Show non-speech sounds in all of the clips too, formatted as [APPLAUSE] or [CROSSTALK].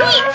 Wait,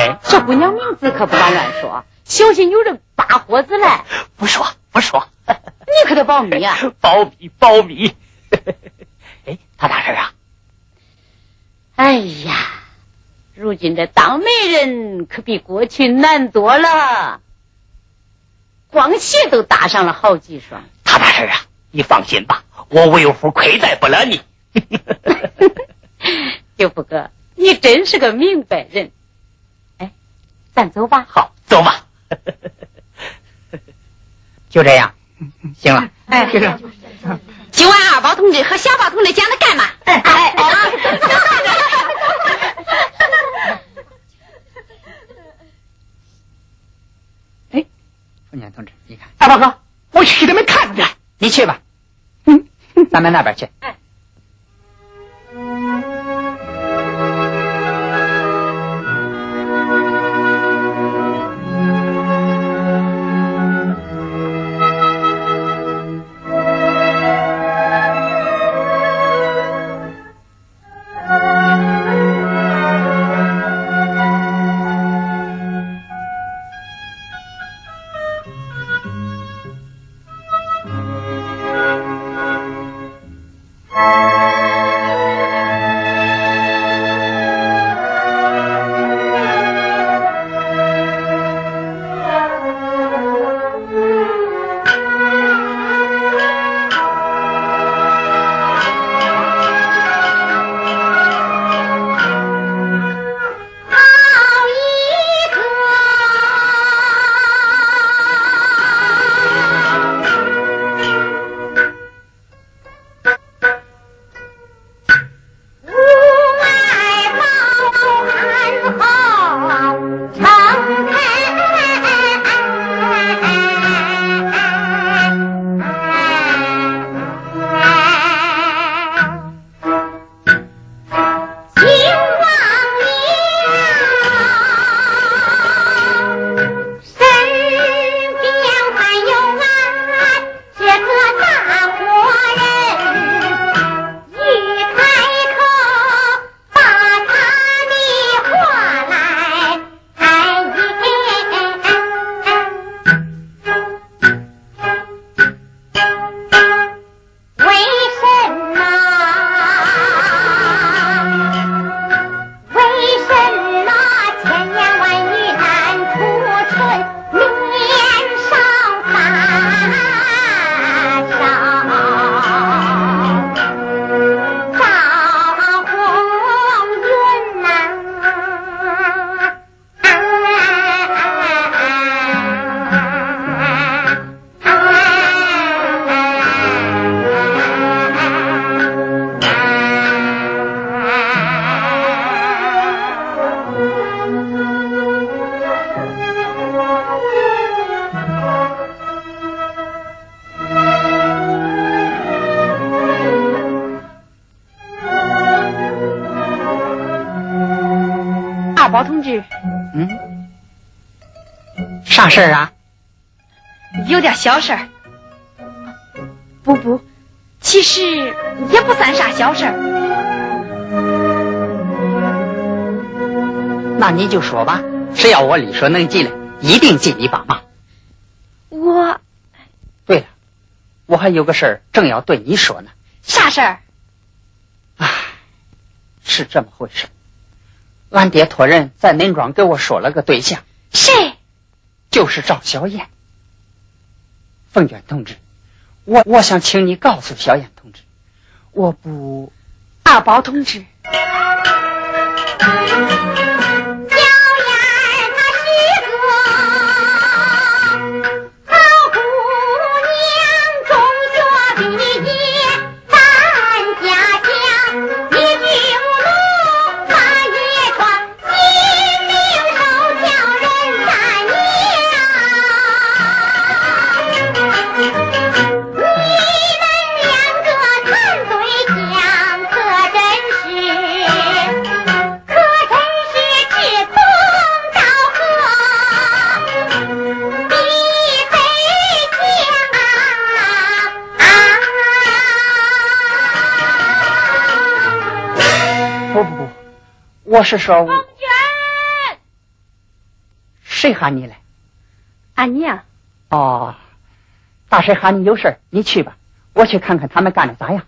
哎，这姑娘名字可不敢乱说，小心有人扒火子来。不说，不说。[LAUGHS] 你可得保密啊！[LAUGHS] 保密，保密。哎，他大婶啊？哎呀，如今这当媒人可比过去难多了，光鞋都搭上了好几双。他大婶啊，你放心吧，我为夫亏待不了你。舅福哥，你真是个明白人。哎，咱走吧。好，走吧。[LAUGHS] 就这样。行了，哎，先生。今晚二宝同志和小宝同志讲的干嘛？哎哎哎！哎，[LAUGHS] 凤年同志，你看，二宝哥，我去的没看着，你去吧。嗯，咱们那边去。哎。啥事儿啊？有点小事儿。不不，其实也不算啥小事儿。那你就说吧，只要我力所能及的，一定尽力帮忙。我。对了，我还有个事儿正要对你说呢。啥事儿？唉，是这么回事。俺爹托人在恁庄给我说了个对象。谁？就是赵小燕，凤娟同志，我我想请你告诉小燕同志，我不二宝同志。我是说，凤娟，谁喊你来？俺娘。哦，大婶喊你有事你去吧，我去看看他们干的咋样。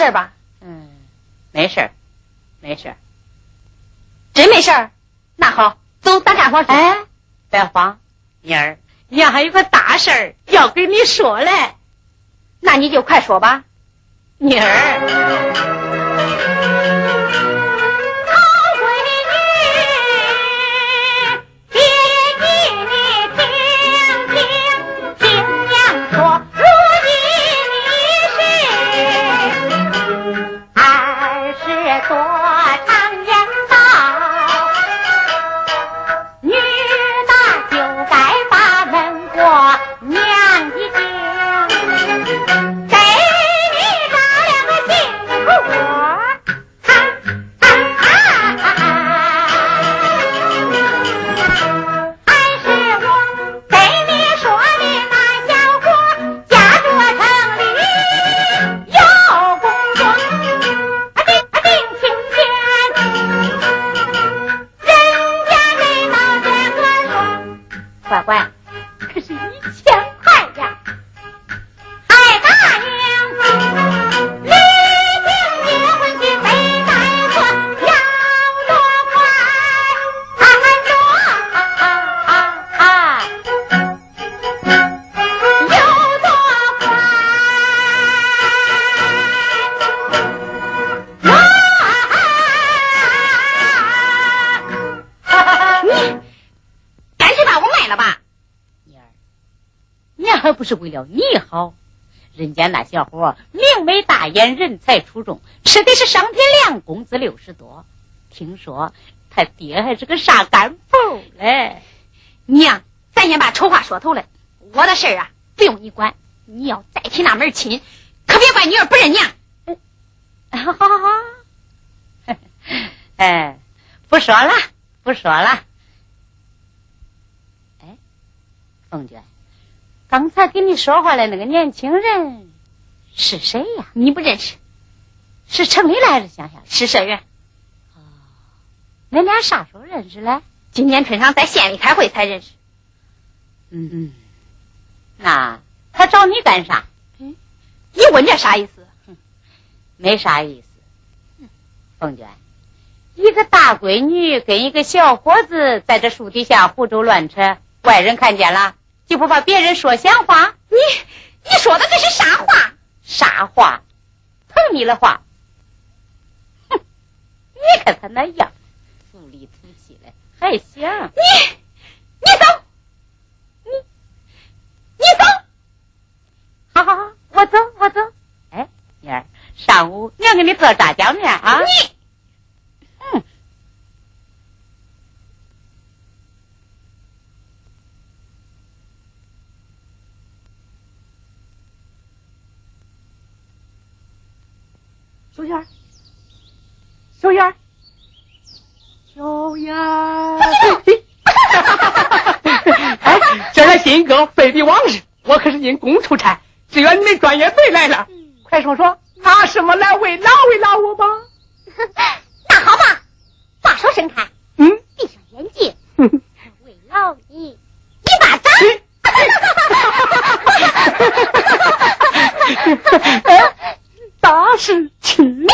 事儿吧，嗯，没事儿，没事儿，真没事儿。那好，走，咱干活去。哎，别慌，妮儿，娘还有个大事儿要跟你说嘞。那你就快说吧，妮儿。是为了你好，人家那小伙明眉大眼，人才出众，吃的是商品粮，工资六十多。听说他爹还是个啥干部嘞。娘，咱先把丑话说透了，我的事儿啊不用你管。你要再提那门亲，可别怪女儿不认娘。好好好，[LAUGHS] 哎，不说了，不说了。哎，凤娟。刚才跟你说话的那个年轻人是谁呀？你不认识？是城里来的乡下？是社员。哦，恁俩啥时候认识嘞？今年春上在县里开会才认识。嗯嗯，那他找你干啥？嗯，你问这啥意思？没啥意思。凤娟，一个大闺女跟一个小伙子在这树底下胡诌乱扯，外人看见了。就不怕别人说闲话？你你说的这是啥话？啥话？疼你的话。哼！你看他那样，土里土气的，还行你？你走！你你走！好好好，我走我走。哎，妮儿，上午娘给你做炸酱面啊。你。小燕，小燕，小燕，哎，这来新歌非比往日，我可是因公出差，只愿你们专业费来了。快说说，拿什么来慰劳慰劳我吧？那好吧，话说盛开，嗯，闭上眼睛，好一一巴掌。打是亲，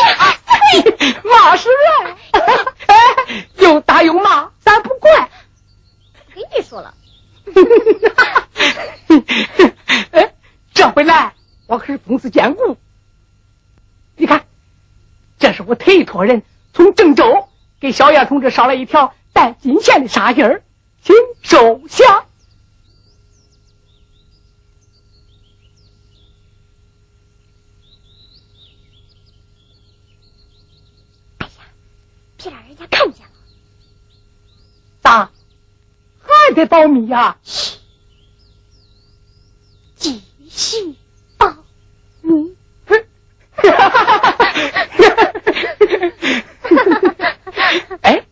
骂是怨，哎，又打又骂，咱不怪。跟你说了，哎，这回来我可是公司兼顾。你看，这是我特托人从郑州给小燕同志捎了一条带金线的纱巾儿，请收下。哎呀别让人家看见了。咋？还得保密呀？嘘，继续保密。哎，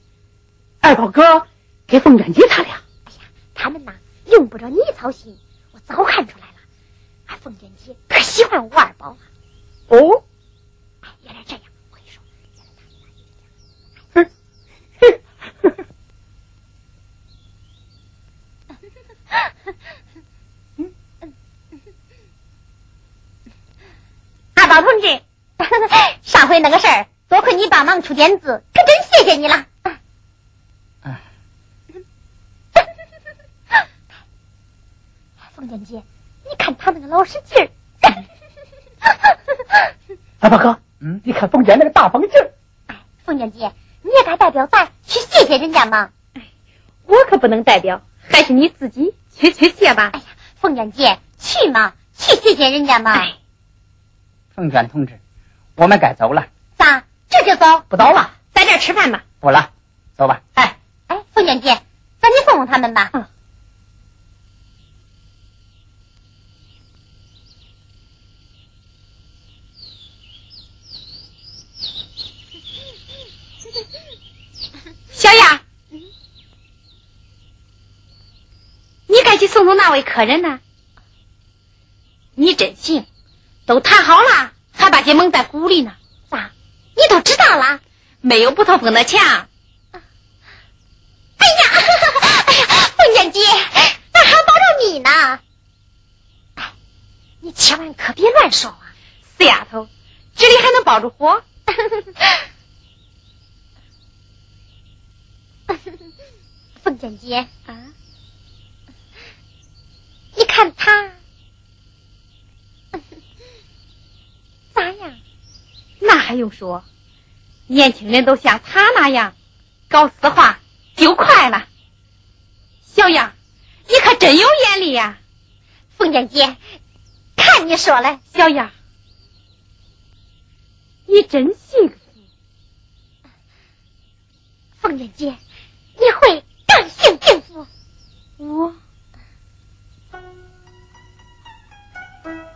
二宝哥给凤娟姐他俩，哎呀，他们呐用不着你操心，我早看出来了。俺凤娟姐可喜欢吴二宝了。哦，哎，原来这样，我跟你说，[LAUGHS] 二宝同志，[LAUGHS] 上回那个事儿，多亏你帮忙出点子，可真谢谢你了。哎，凤娟姐，你看他那个老使劲儿。[LAUGHS] 二宝哥，嗯你看凤娟那个大方劲儿，哎，凤娟姐，你也该代表咱去谢谢人家嘛。哎我可不能代表，还是你自己去去谢吧哎。呀，凤娟姐，去嘛，去谢谢人家嘛。哎凤娟同志，我们该走了，咋？这就走？不走了。在这儿吃饭吧。不了，走吧。哎，哎，凤娟姐，咱去送送他们吧。嗯小雅，你去送送那位客人呢。你真行，都谈好了，还把姐蒙在鼓里呢。咋？你都知道了？没有不透风的墙。哎呀，[LAUGHS] 哎呀，凤娟姐，那还保着你呢。哎，你千万可别乱说啊。死丫头，这里还能保着火？[LAUGHS] 凤娟姐，啊，你看他 [LAUGHS] 咋样？那还用说？年轻人都像他那样搞私话就快了。小样，你可真有眼力呀、凤姐姐，看你说了，小样，你真幸福。凤姐姐，你会更幸幸福。我 Thank you.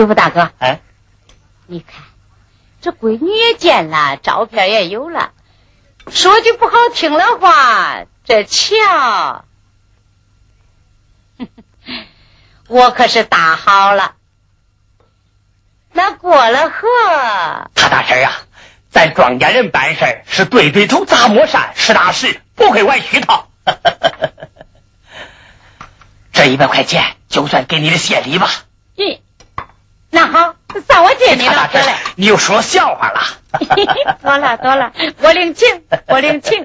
师父大哥，哎，你看，这闺女也见了，照片也有了。说句不好听的话，这桥，我可是搭好了。那过了河，他大婶啊，咱庄稼人办事是对对头，砸磨山，实打实，不会玩虚套。这一百块钱，就算给你的谢礼吧。[LAUGHS] 算我借你了。得嘞，你又说笑话了。[LAUGHS] 多了多了，我领情，我领情。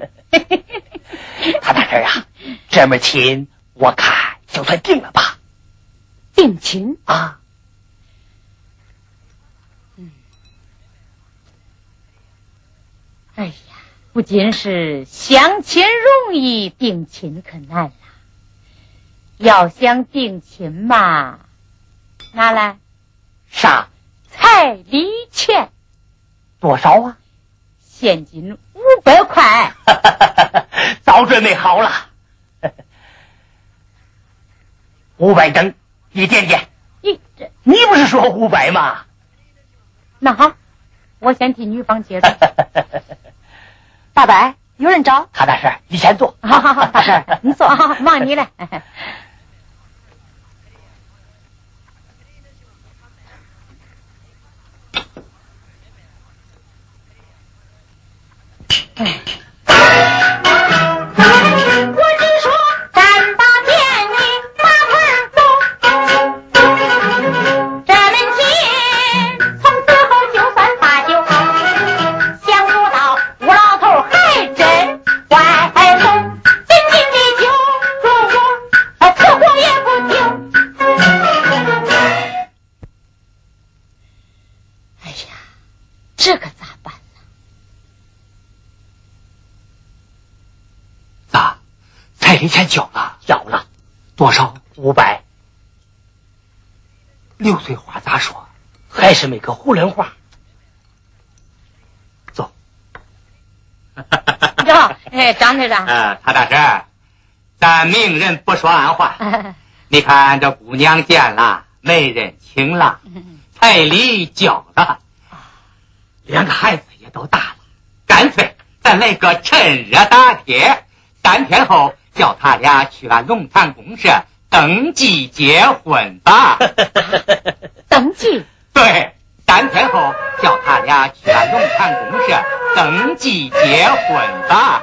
他大婶啊，这门亲我看就算定了吧。定亲啊。哎呀，不仅是相亲容易，定亲可难了。要想定亲嘛，拿来啥？彩礼钱多少啊？现金五百块。[LAUGHS] 早准备好了，[LAUGHS] 五百整，一点点。你这，你不是说五百吗？那好，我先替女方结账。[LAUGHS] 大伯，有人找。卡大婶，你先坐。好好好，大婶，你坐，忙你嘞。给钱交了，交了多少？五百。刘翠花咋说？还是没个囫囵话。走。[LAUGHS] 哟，哎，张队长。呃，他大婶，咱明人不说暗话。[LAUGHS] 你看这姑娘见了，媒人请了，彩礼交了，两个孩子也都大了，干脆咱来个趁热打铁，三天后。叫他俩去俺龙潭公社登记结婚吧。[LAUGHS] 登记？对，三天后叫他俩去俺龙潭公社登记结婚吧。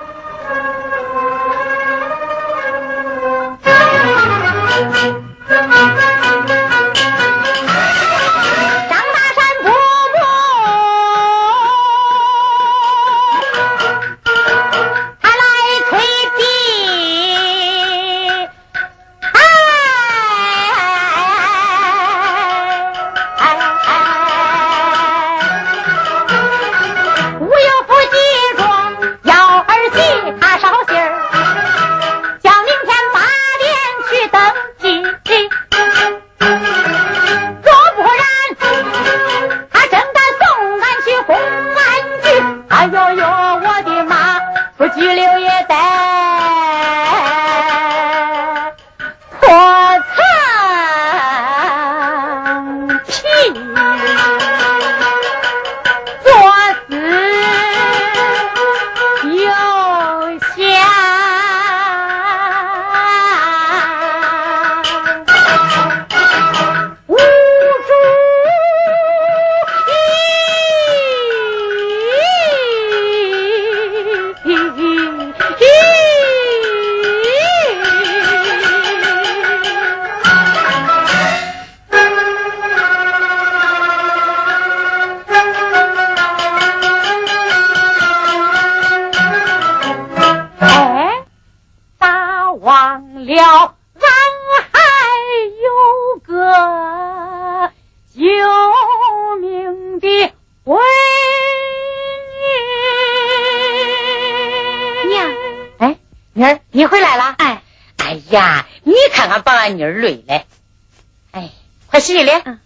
洗脸。嗯。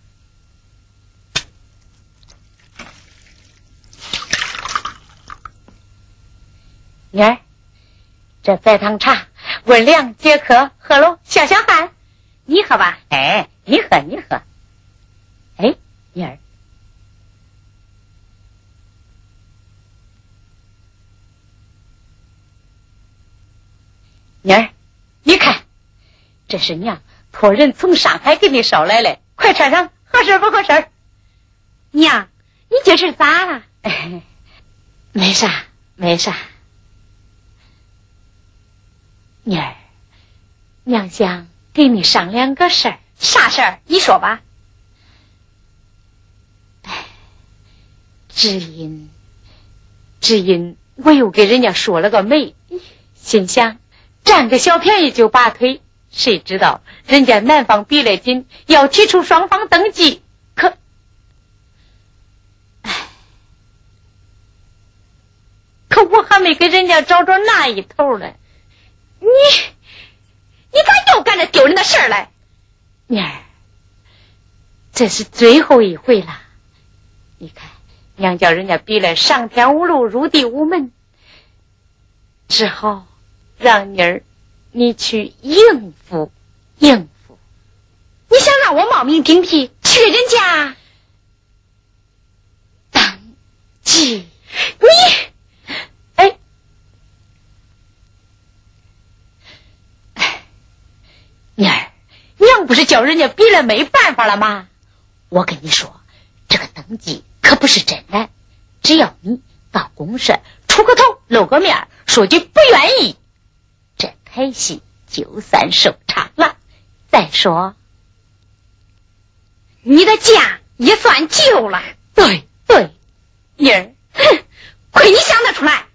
妮儿，这白糖茶温凉解渴，喝了消消汗。你喝吧。哎，你喝，你喝。哎，妮儿，妮儿，你看，这是娘。托人从上海给你捎来了，快穿上，合身不合身？娘，你这是咋了？[LAUGHS] 没啥，没啥。妮儿，娘想给你商量个事儿。啥事儿？你说吧。只因，只因我又给人家说了个媒，心想占个小便宜就拔腿，谁知道人家男方逼来紧，要提出双方登记，可，哎，可我还没给人家找着那一头呢。你，你咋又干这丢人的事儿来？妮儿，这是最后一回了，你看。娘叫人家逼来上天无路入地无门，只好让妮儿你去应付应付。你想让我冒名顶替去人家当记？你哎哎，妮儿，娘不是叫人家逼了没办法了吗？我跟你说，这个登记。可不是真的，只要你到公社出个头露个面，说句不愿意，这台戏就算收场了。再说，你的家也算旧了。对对，妮儿，哼，亏你想得出来。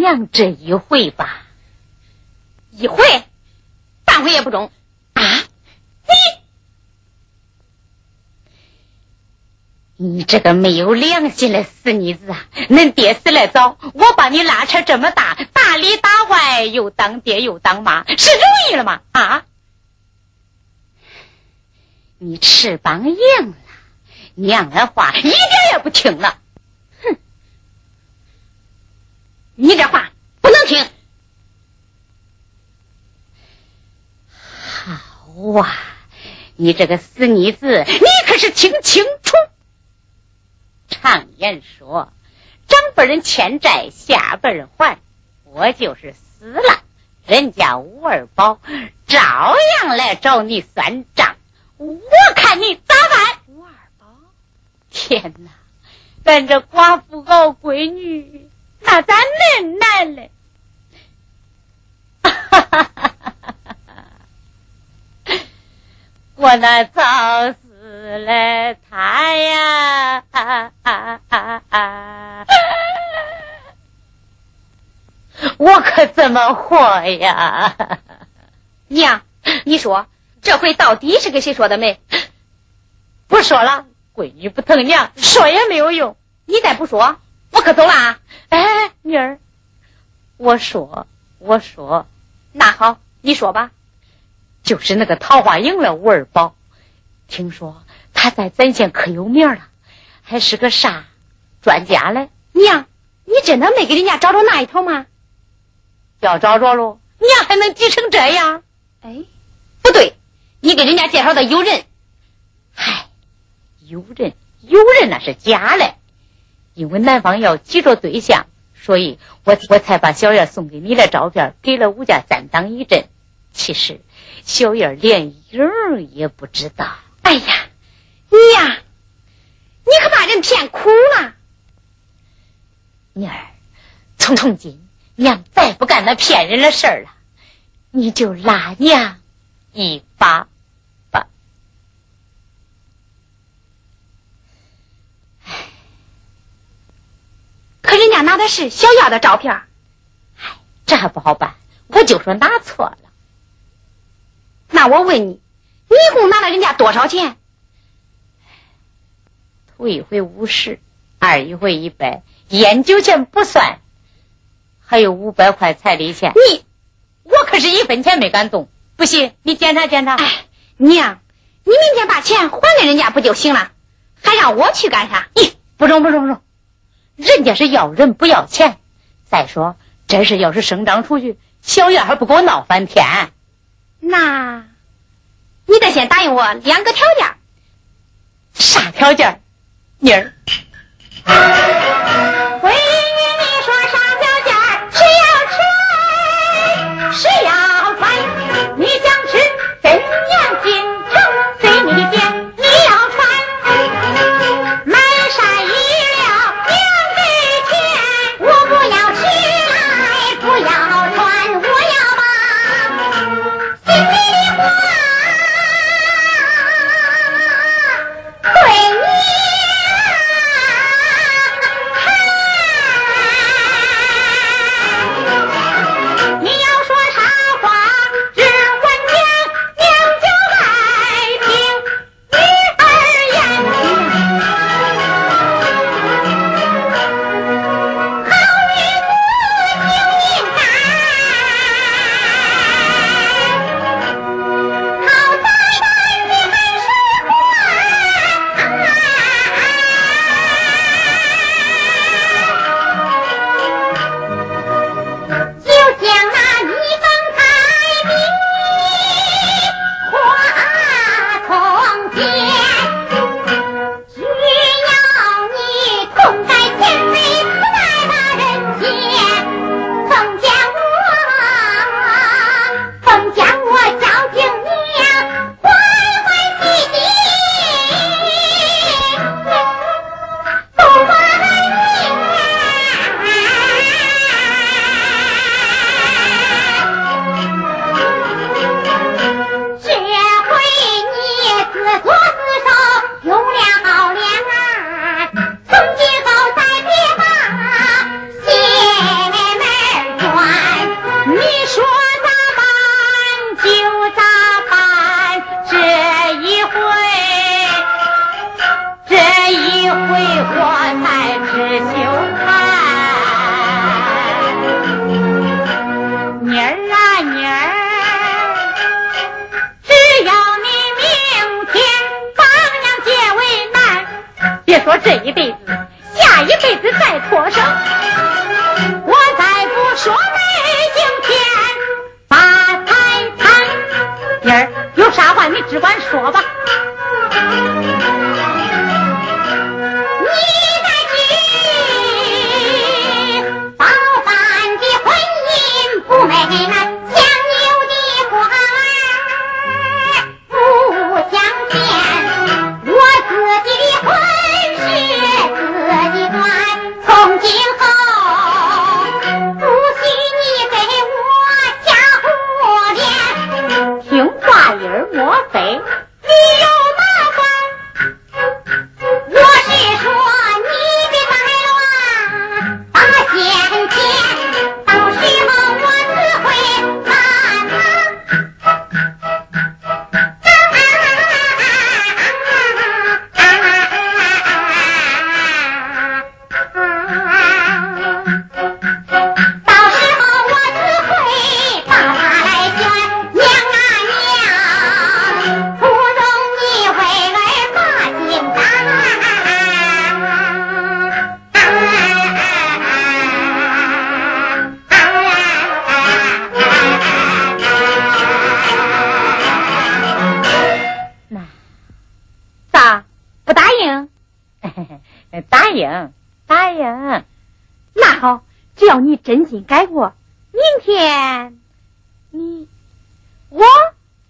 娘这一回吧，一回，半回也不中啊！你，你这个没有良心的死妮子啊！恁爹死来早，我把你拉扯这么大，打里打外又当爹又当妈，是容易了吗？啊！你翅膀硬了，娘的话一点也不听了。你这话不能听。好啊，你这个死妮子，你可是听清楚。常言说，长辈人欠债，下辈人还。我就是死了，人家吴二宝照样来找你算账。我看你咋办？吴二宝，天哪！咱这寡妇熬闺女。那咱恁难嘞？[LAUGHS] 我那早死了他呀，我可怎么活呀？娘，你说这回到底是给谁说的媒？不说了，闺女不疼娘，说也没有用。你再不说，我可走了啊。哎，女儿，我说，我说，那好，你说吧。就是那个桃花营的吴二宝，听说他在咱县可有名了，还是个啥专家嘞？娘，你真的没给人家找着那一头吗？要找着喽，娘还能急成这样？哎，不对，你给人家介绍的有人。嗨，有人，有人那是假嘞。因为男方要急着对象，所以我我才把小燕送给你的照片给了吴家三当一阵。其实小燕连影也不知道。哎呀，你呀，你可把人骗苦了。妮儿，从从今娘再不干那骗人的事儿了，你就拉娘一把。家拿的是小燕的照片，哎，这还不好办。我就说拿错了。那我问你，你一共拿了人家多少钱？头一回五十，二一回一百，烟酒钱不算，还有五百块彩礼钱。你，我可是一分钱没敢动。不信，你检查检查。哎，娘，你明天把钱还给人家不就行了？还让我去干啥？咦，不中不中不中，人家是要人不要钱。再说这事要是声张出去，小燕还不给我闹翻天。那，你得先答应我两个条件。啥条件？妮儿。答应。答应。那好，只要你真心改过，明天你我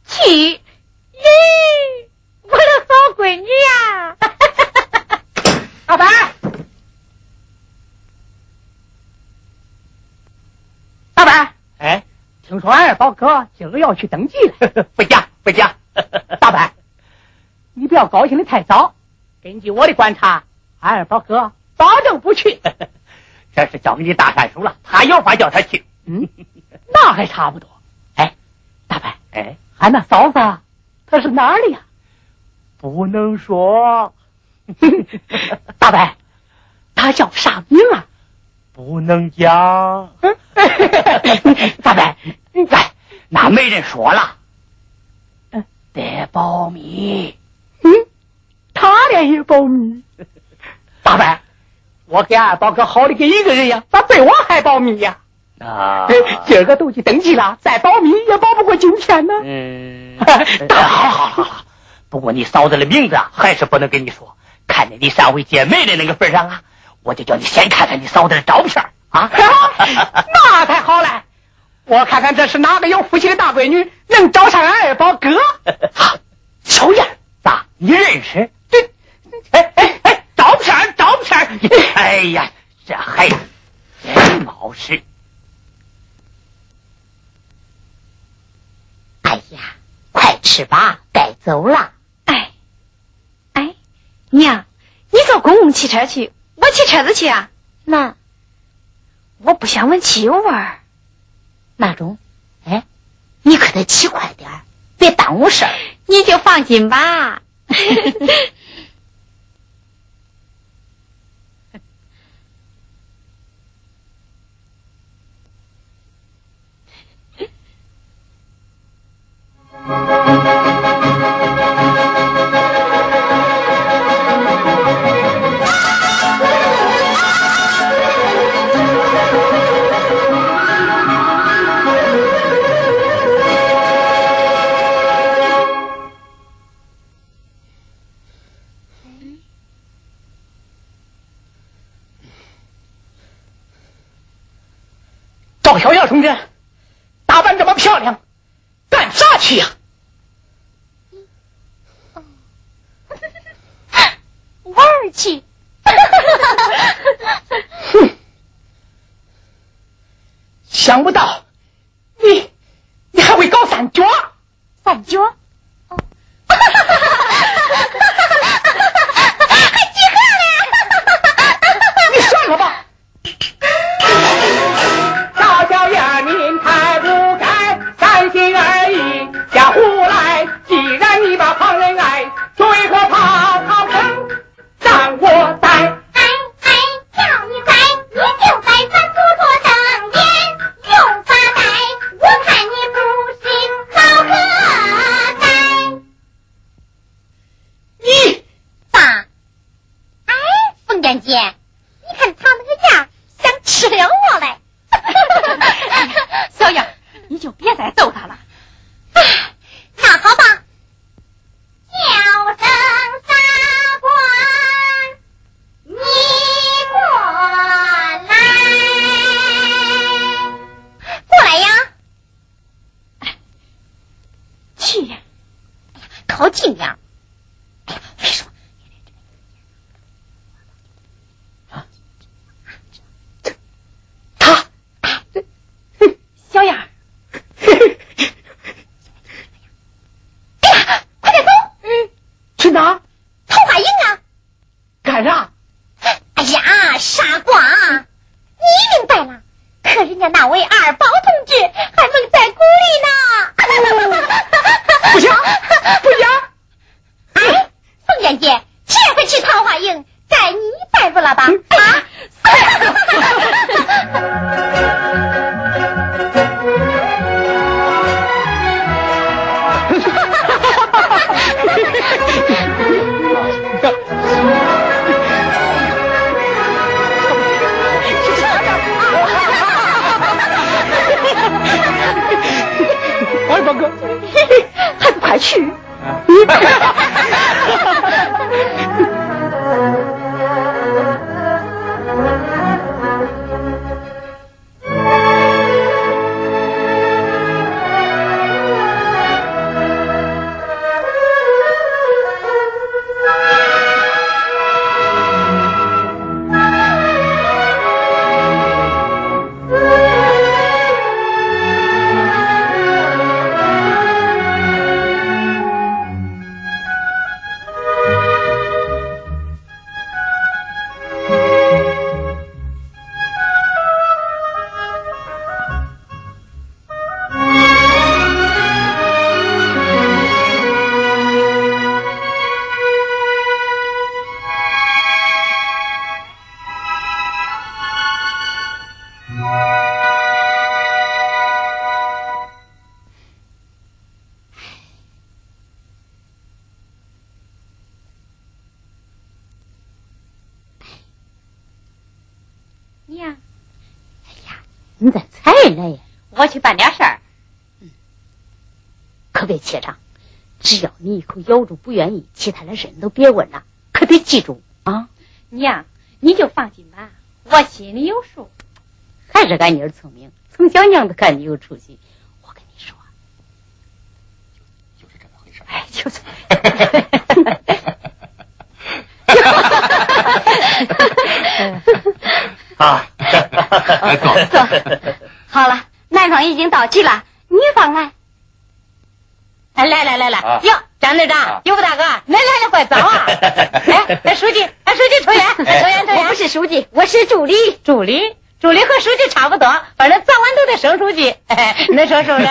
去。咦，我的好闺女呀、老白，老板，哎，听说二宝哥今儿要去登记了。不假不假。大板，你不要高兴的太早。根据我的观察，二宝哥保证不去。这是交给你大山叔了，他有法叫他去。嗯，那还差不多。哎，大伯，哎，俺那嫂子她是哪儿的呀？不能说。[LAUGHS] 大伯，他叫啥名啊？不能讲。大伯，[LAUGHS] 哎，那没人说了，得保密。嗯，他俩也保密。大伯，我给二宝哥好的跟一个人呀，咋对我还保密呀？啊，今儿个都去登记了，再保密也保不过今天呢。嗯，好好好好，不过你嫂子的名字啊，还是不能跟你说。看在你上回见妹的那个份上啊，我就叫你先看看你嫂子的照片啊。[LAUGHS] 那太好了，我看看这是哪个有福气的大闺女，能找上俺二宝哥。[LAUGHS] 小燕，咋？你认识？对，哎哎哎，照片照片哎呀，这孩子真冒失。哎呀，快吃吧，该走了。哎，哎，娘，你坐公共汽车去，我骑车子去啊。那我不想闻汽油味儿。那中，哎，你可得骑快点儿，别耽误事儿。你就放心吧。[LAUGHS] 赵娘，哎呀，你咋才来呀？我去办点事儿。嗯，可别怯场，只要你一口咬住不愿意，其他的事都别问了，可得记住啊！娘，你就放心吧，我心里有数。还是俺妮儿聪明，从小娘都看你有出息。我跟你说，就是这么回事。哎，就是。[LAUGHS] 啊，[LAUGHS] 走走。好了，男方已经到齐了，女方来。哎，来来来来，哟，张队长，有个大哥，恁来的怪早啊！[LAUGHS] 哎，书记，哎，书记抽烟，抽烟，抽烟。我不是书记，我是助理。助理，助理和书记差不多，反正早晚都得升书记。恁说是不是？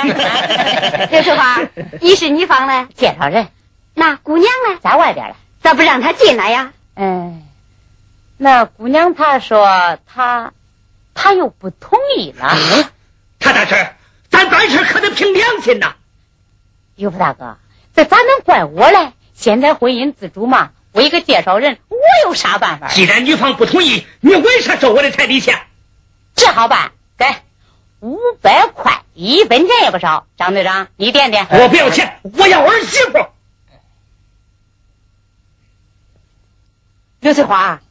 [LAUGHS] 刘淑花，你是女方的介绍人，那姑娘呢？在外边了，咋不让她进来呀？嗯。那姑娘她说她，她又不同意了。他大婶，咱办事可得凭良心呐。岳父大哥，这咋能怪我嘞？现在婚姻自主嘛，我一个介绍人，我有啥办法？既然女方不同意，你为啥收我的彩礼钱？这好办，给五百块，一分钱也不少。张队长，你点点。我不要钱，我要儿媳妇。刘翠花。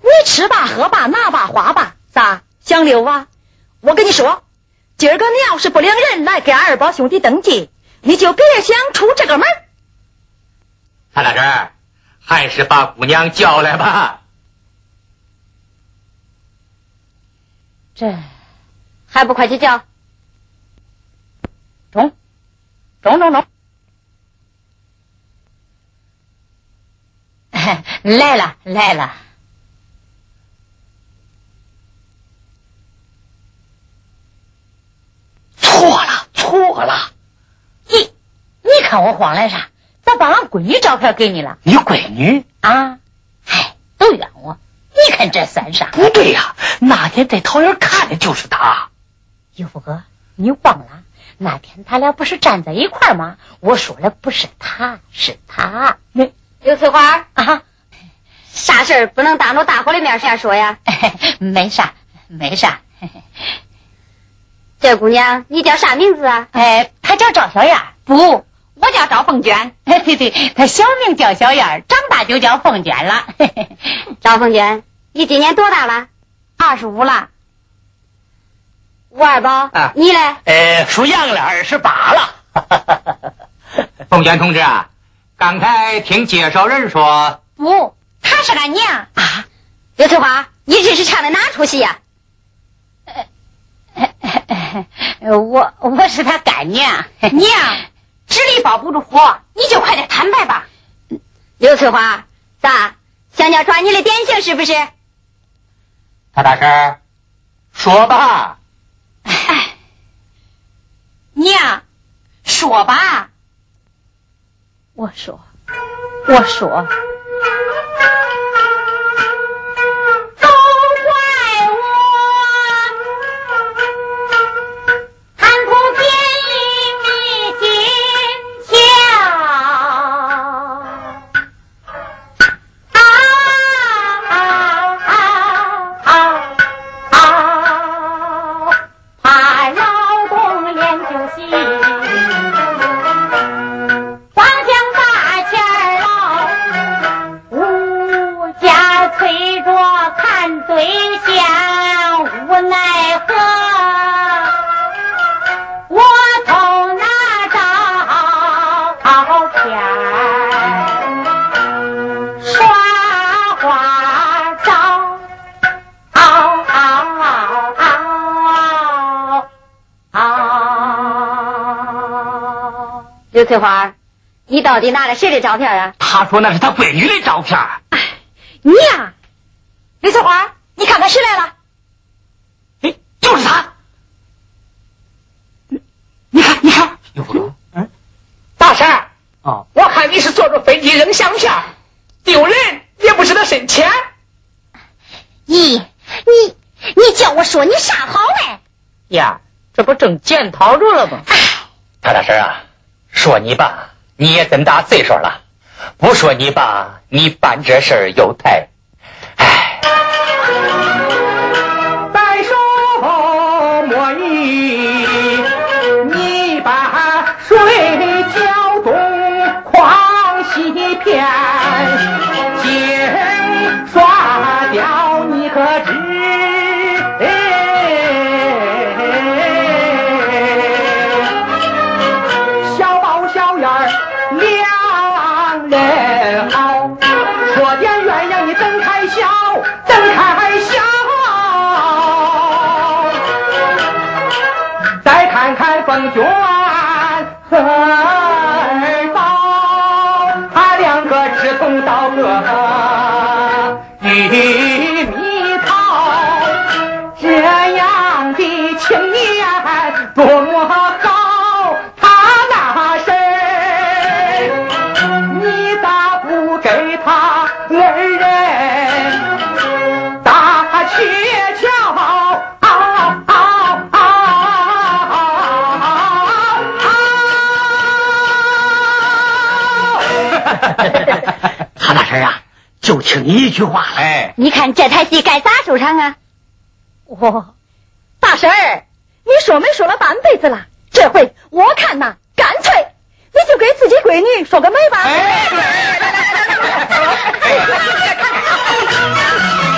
你吃吧，喝吧，拿吧，花吧，咋想溜啊？我跟你说，今儿个你要是不领人来给二宝兄弟登记，你就别想出这个门。潘大婶，还是把姑娘叫来吧。这还不快去叫？中，中中中，[LAUGHS] 来了来了。错了！你你看我慌来啥？咋把俺闺女照片给你了？你闺女啊？哎，都怨我！你看这算啥？不对呀，那天在桃园看的就是他。岳父哥，你忘了那天他俩不是站在一块吗？我说的不是他，是他。那刘翠花啊，啥事儿不能当着大伙的面先说呀？[LAUGHS] 没啥，没啥。这姑娘，你叫啥名字啊？哎，她叫赵小燕。不，我叫赵凤娟。哎，对对，她小名叫小燕，长大就叫凤娟了。[LAUGHS] 赵凤娟，你今年多大了？二十五了。吴二宝，啊，你嘞？呃，属羊了，二十八了。[LAUGHS] 凤娟同志啊，刚才听介绍人说，不，她是俺娘啊。刘翠花，你这是唱的哪出戏呀？[LAUGHS] 我我是他干娘，娘，纸里包不住火，你就快点坦白吧。刘翠花，咋想要抓你的典型是不是？他大婶，说吧。哎，娘，说吧。我说，我说。翠花，你到底拿了谁的照片啊？他说那是他闺女的照片。哎你呀，刘翠花，你看看谁来了？哎，就是他。你看，你看，有福嗯，大婶啊，我看你是坐着飞机扔相片，丢人也不知道深浅。咦你你叫我说你啥好哎？呀，这不正检讨着了吗？大大婶啊。说你吧，你也这么大岁数了；不说你吧，你办这事儿又太。看 [LAUGHS] 他那事儿啊，就听你一句话了。哎，你看这台戏该咋收场啊？哦，大婶儿，你说没说了半辈子了，这回我看呐，干脆你就给自己闺女说个媒吧。有 [LAUGHS]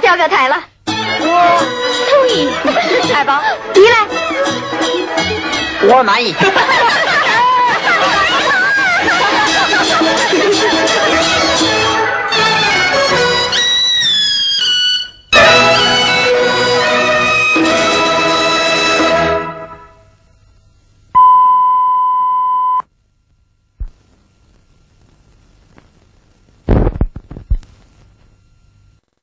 表哥抬了。我同意二宝你来。我满意。[LAUGHS]